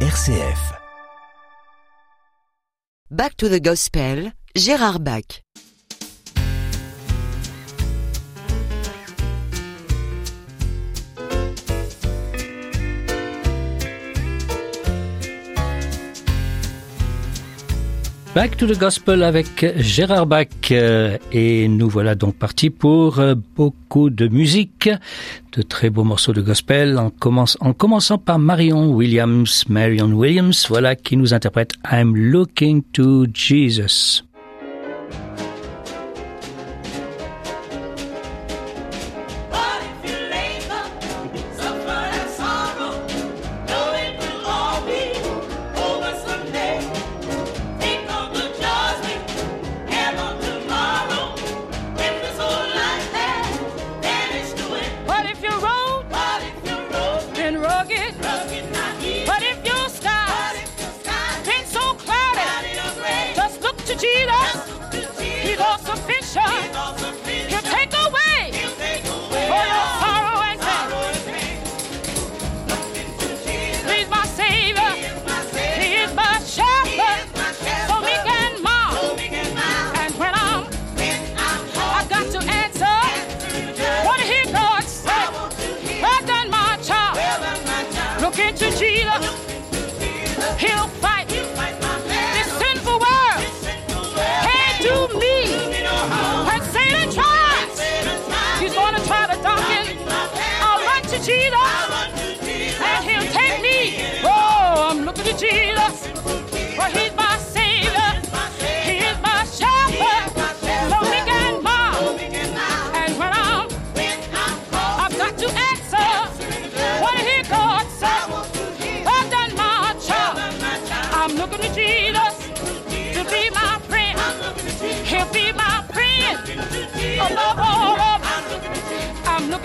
RCF. Back to the Gospel, Gérard Bach. Back to the Gospel avec Gérard Bach. Euh, et nous voilà donc partis pour euh, beaucoup de musique, de très beaux morceaux de gospel, en, en commençant par Marion Williams. Marion Williams, voilà qui nous interprète I'm Looking to Jesus.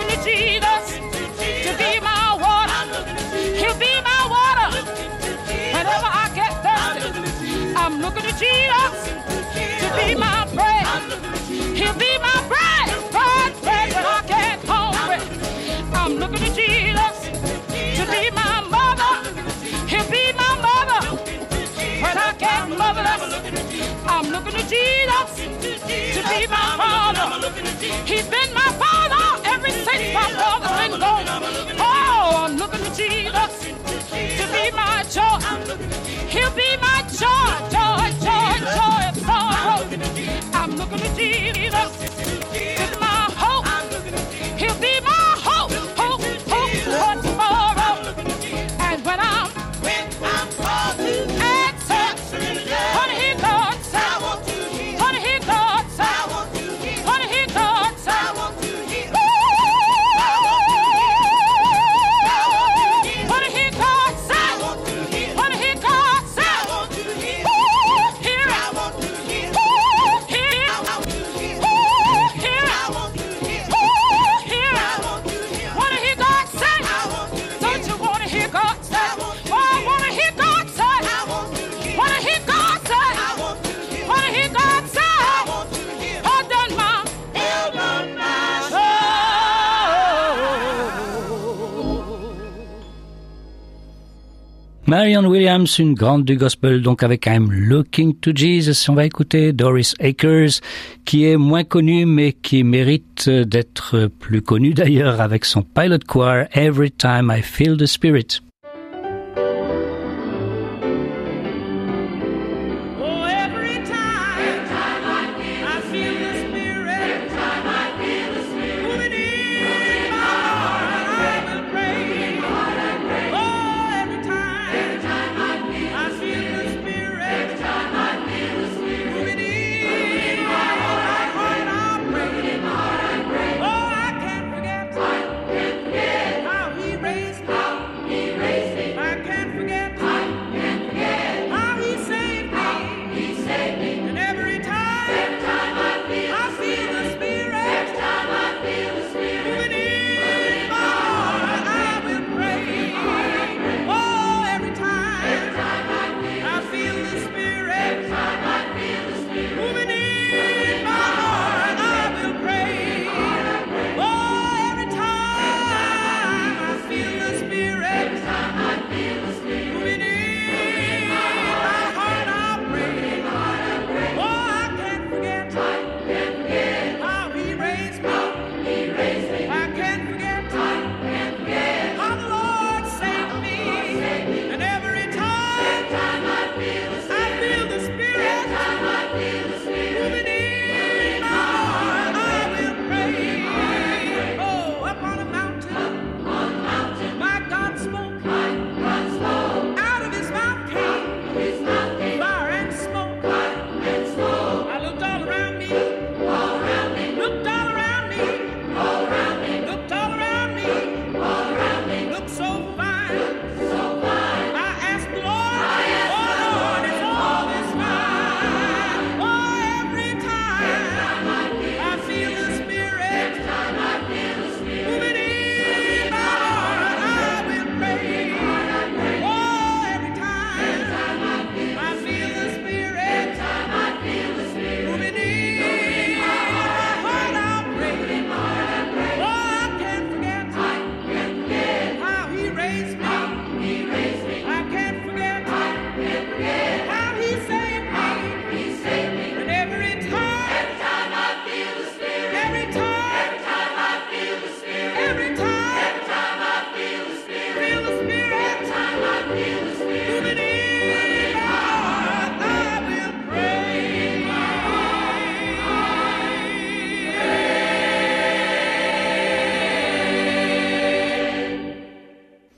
looking to Jesus to be my water. He'll be my water. Whenever I get thirsty, I'm looking to Jesus to be my bread. He'll be my bread, bread, bread when I get hungry. I'm looking to Jesus to be my mother. He'll be my mother when I get motherless. I'm looking to Jesus to be my father. He's been my father my. Oh, I'm looking to Jesus to be my joy. He'll be my joy, joy, joy, joy of sorrow. I'm looking to Jesus. Marion Williams, une grande du gospel, donc avec I'm Looking to Jesus. On va écouter Doris Akers, qui est moins connue, mais qui mérite d'être plus connue d'ailleurs avec son pilot choir Every Time I Feel the Spirit.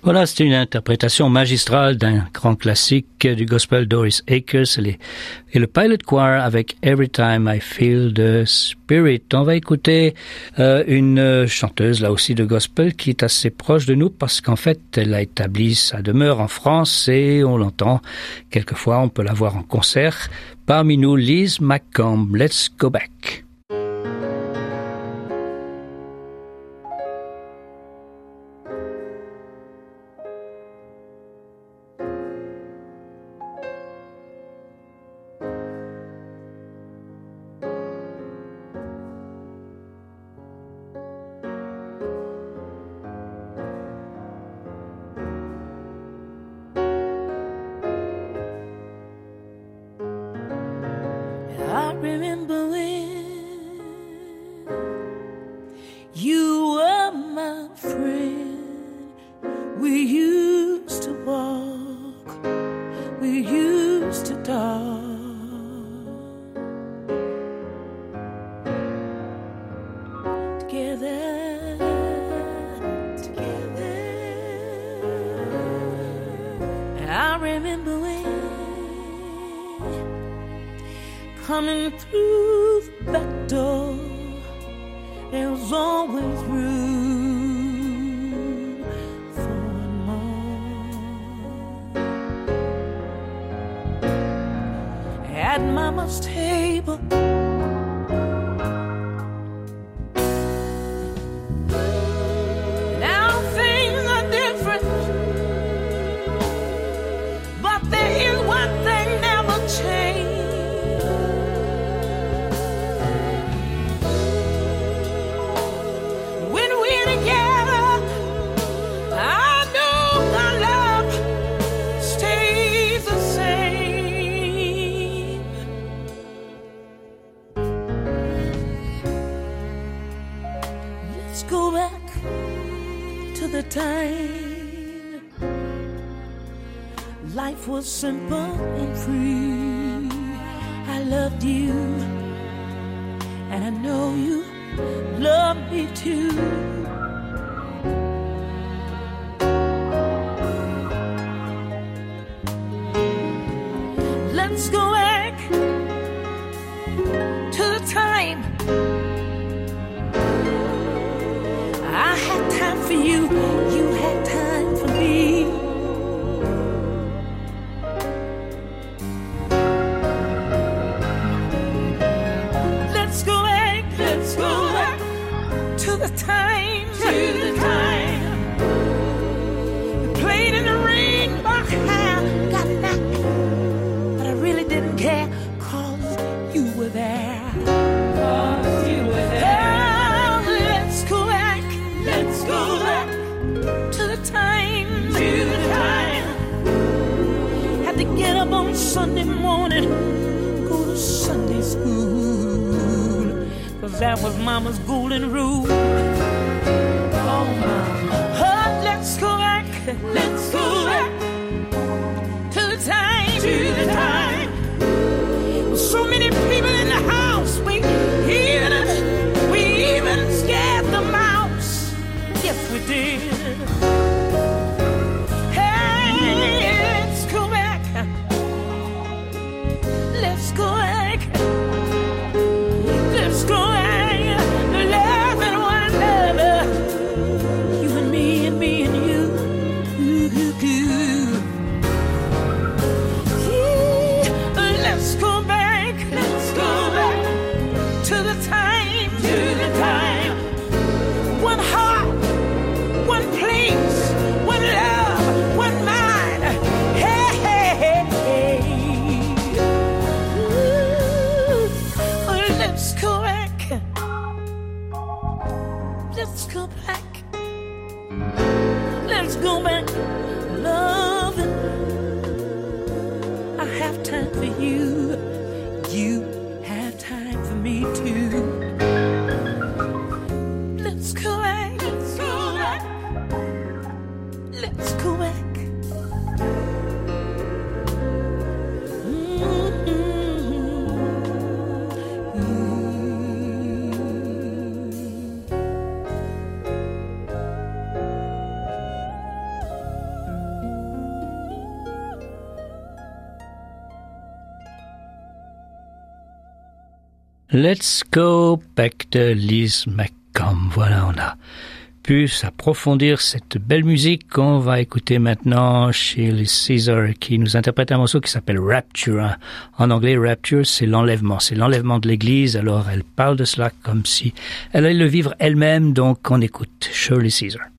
Voilà, c'était une interprétation magistrale d'un grand classique du gospel Doris Akers et, le Pilot Choir avec Every Time I Feel the Spirit. On va écouter euh, une chanteuse là aussi de gospel qui est assez proche de nous parce qu'en fait elle a établi sa demeure en France et on l'entend quelquefois, on peut la voir en concert. Parmi nous, Liz McComb. Let's go back. Remember At Mama's table. Simple and free. I loved you, and I know you love me too. Morning go to Sunday school. Cause that was mama's golden rule. Oh, mama. Oh, let's go back, let's go back to the time, to the time. So many people in the house, we even, we even scared the mouse. Yes, we did. Let's go back to Liz McComb. Voilà, on a pu s'approfondir cette belle musique qu'on va écouter maintenant chez Caesar qui nous interprète un morceau qui s'appelle Rapture. Hein. En anglais, Rapture, c'est l'enlèvement. C'est l'enlèvement de l'église. Alors, elle parle de cela comme si elle allait le vivre elle-même. Donc, on écoute Shirley Caesar.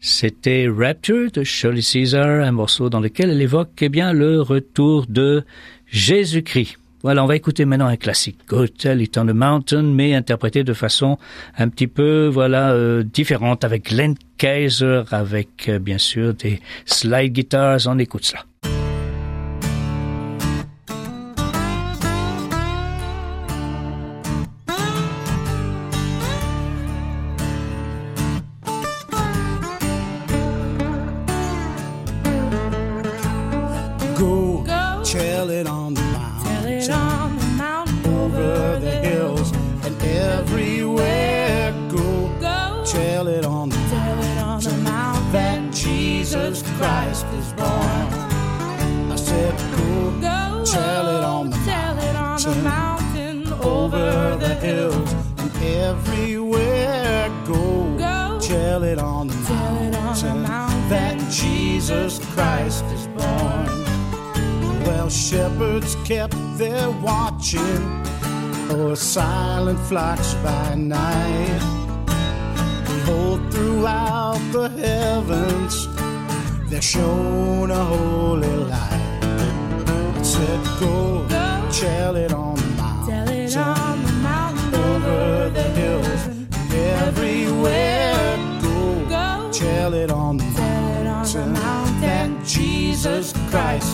C'était Rapture de Shirley Caesar, un morceau dans lequel elle évoque eh bien le retour de Jésus-Christ. Voilà, on va écouter maintenant un classique, Hotel It on the Mountain, mais interprété de façon un petit peu, voilà, euh, différente, avec Glenn Kaiser, avec euh, bien sûr des slide guitars. On écoute cela. Jesus Christ is born. Well, shepherds kept their watching o'er silent flocks by night. Behold, throughout the heavens there shone a holy light. It said, Go, tell it on. Jesus Christ.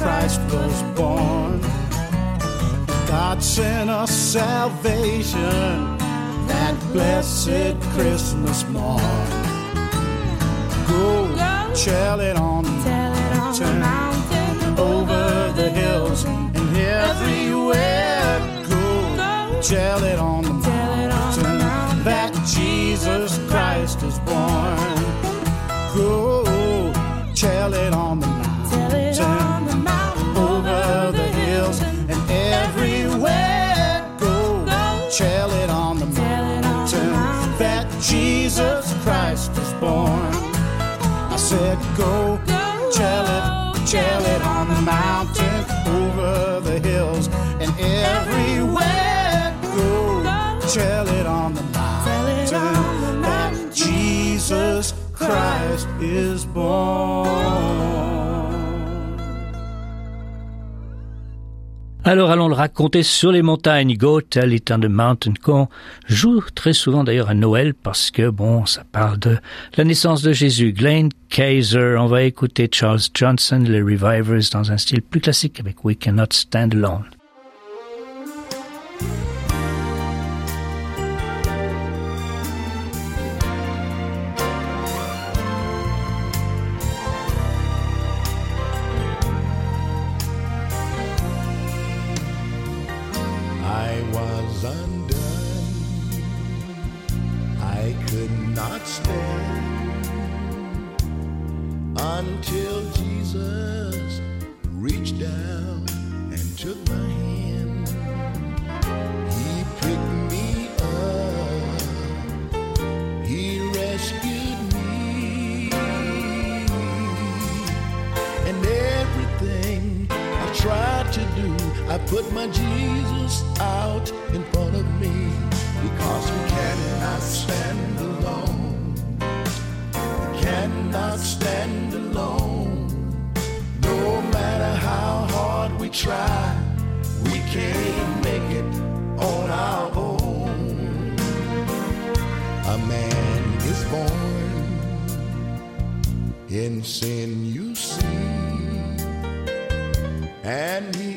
Christ was born. God sent us salvation that blessed Christmas morn. Go, Go. tell it on the on mountain, over the hills and everywhere. Go, Go. tell it on the Tell it on the mountain mountain. that Jesus Christ is born. Go, tell it on said, go, Go. tell it, tell it on the mountain, over the hills and everywhere. Go, tell it on the mountain that. Jesus Christ is born. Alors allons le raconter sur les montagnes. Go Tell It on the Mountain qu'on joue très souvent d'ailleurs à Noël parce que bon, ça parle de la naissance de Jésus. Glenn Kaiser, on va écouter Charles Johnson, les Revivers dans un style plus classique avec We Cannot Stand Alone. Put my Jesus out in front of me because we cannot stand alone. We cannot stand alone. No matter how hard we try, we can't make it on our own. A man is born in sin, you see and he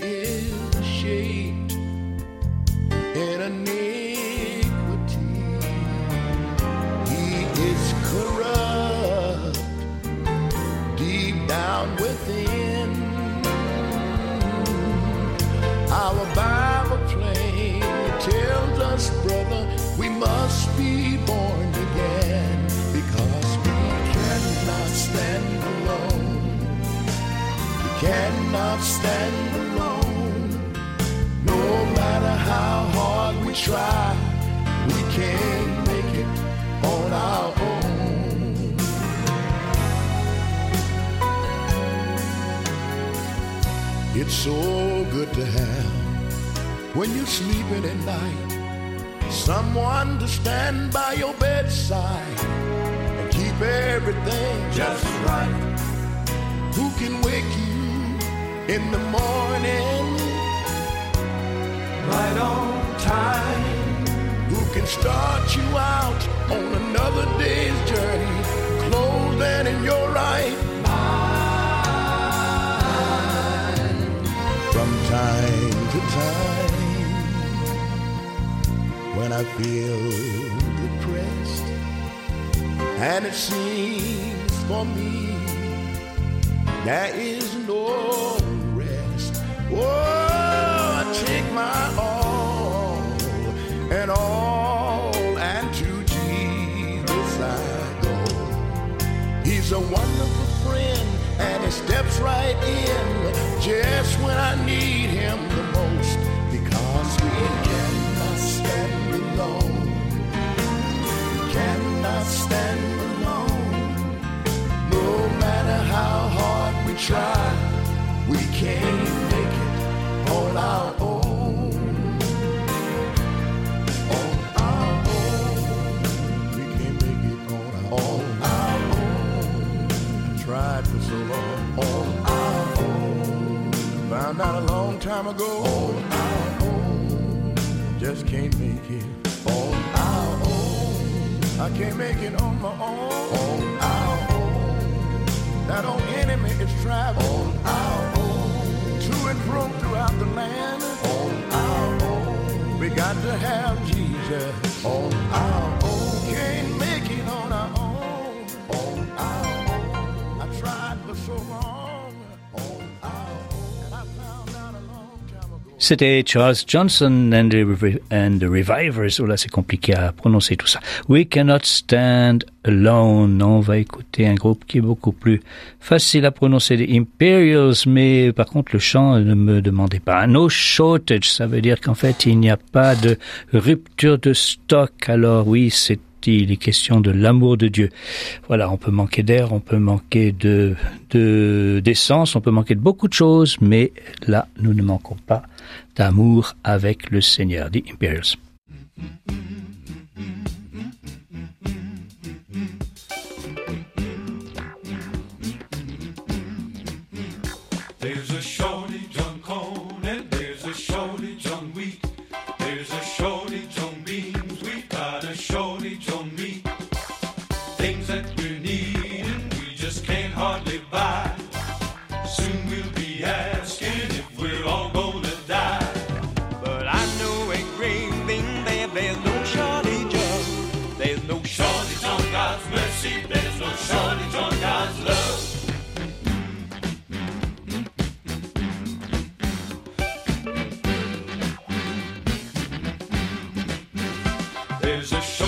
Bible plain tells us, brother, we must be born again because we cannot stand alone We cannot stand alone. No matter how hard we try, we can't make it on our own. It's so good to have when you're sleeping at night. Someone to stand by your bedside and keep everything just right. Who can wake you in the morning? Right on time. Who can start you out on another day's journey? Clothed and in your right mind. From time to time when I feel depressed and it seems for me there is no rest. Oh, I take my all and all, and to Jesus I go. He's a wonderful friend, and he steps right in just when I need try, we can't make it on our own. On our own. We can't make it on our own. On our own. Tried for so long. On our own. Found out a long time ago. On our own. Just can't make it on our own. I can't make it on my own. On. That old enemy is traveling. On our own. To and from throughout the land. On our own. We got to have Jesus. On our own. Can't make it on our own. On our own. I tried for so long. C'était Charles Johnson and the, Revivers. Oh là, c'est compliqué à prononcer tout ça. We cannot stand alone. On va écouter un groupe qui est beaucoup plus facile à prononcer, les Imperials, mais par contre le chant ne me demandez pas. No shortage, ça veut dire qu'en fait il n'y a pas de rupture de stock. Alors oui, c'est il est question de l'amour de Dieu. Voilà, on peut manquer d'air, on peut manquer de de- d'essence, on peut manquer de beaucoup de choses, mais là, nous ne manquons pas d'amour avec le Seigneur, The Imperials. There's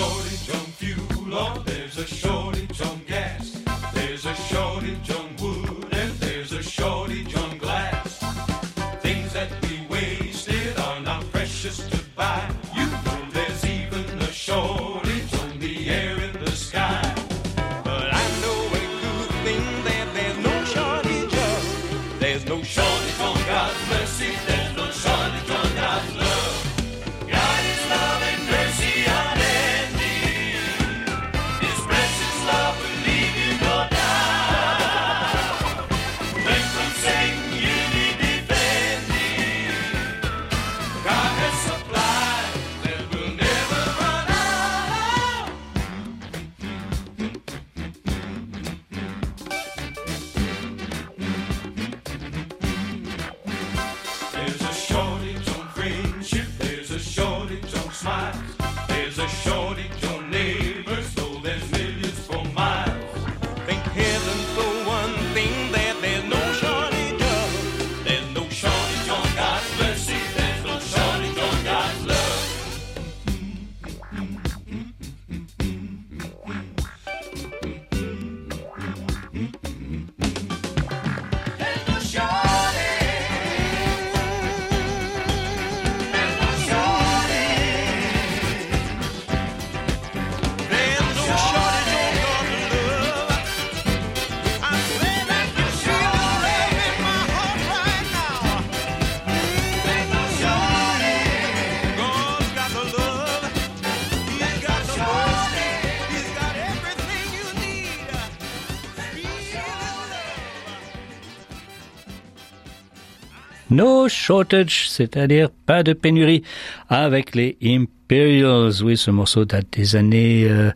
No shortage, c'est-à-dire pas de pénurie avec les Imperials. Oui, ce morceau date des années, euh,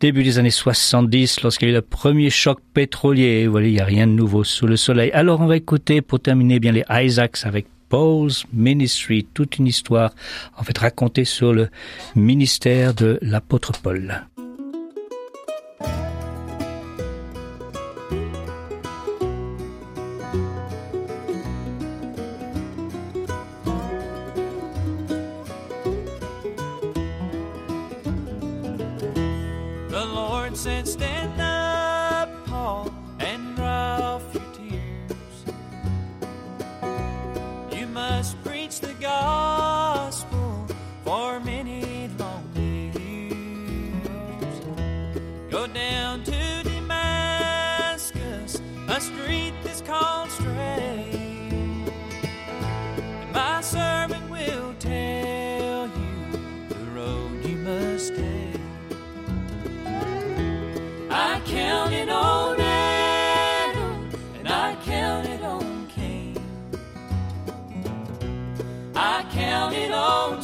début des années 70, lorsqu'il y a eu le premier choc pétrolier. Voilà, il n'y a rien de nouveau sous le soleil. Alors, on va écouter, pour terminer bien, les Isaacs avec Paul's Ministry, toute une histoire, en fait, racontée sur le ministère de l'apôtre Paul.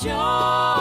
Counted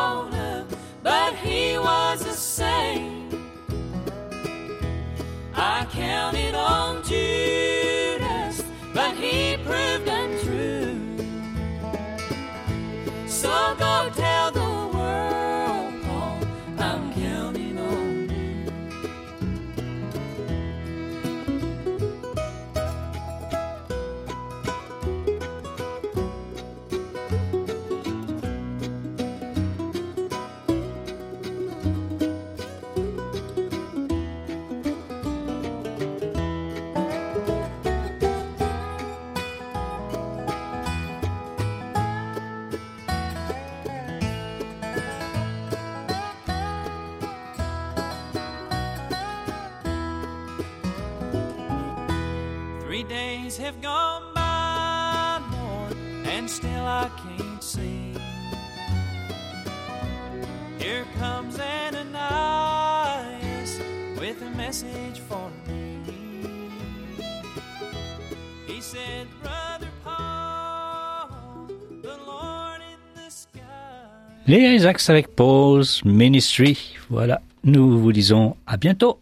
Les Isaacs avec pause, Ministry. Voilà, nous vous disons à bientôt.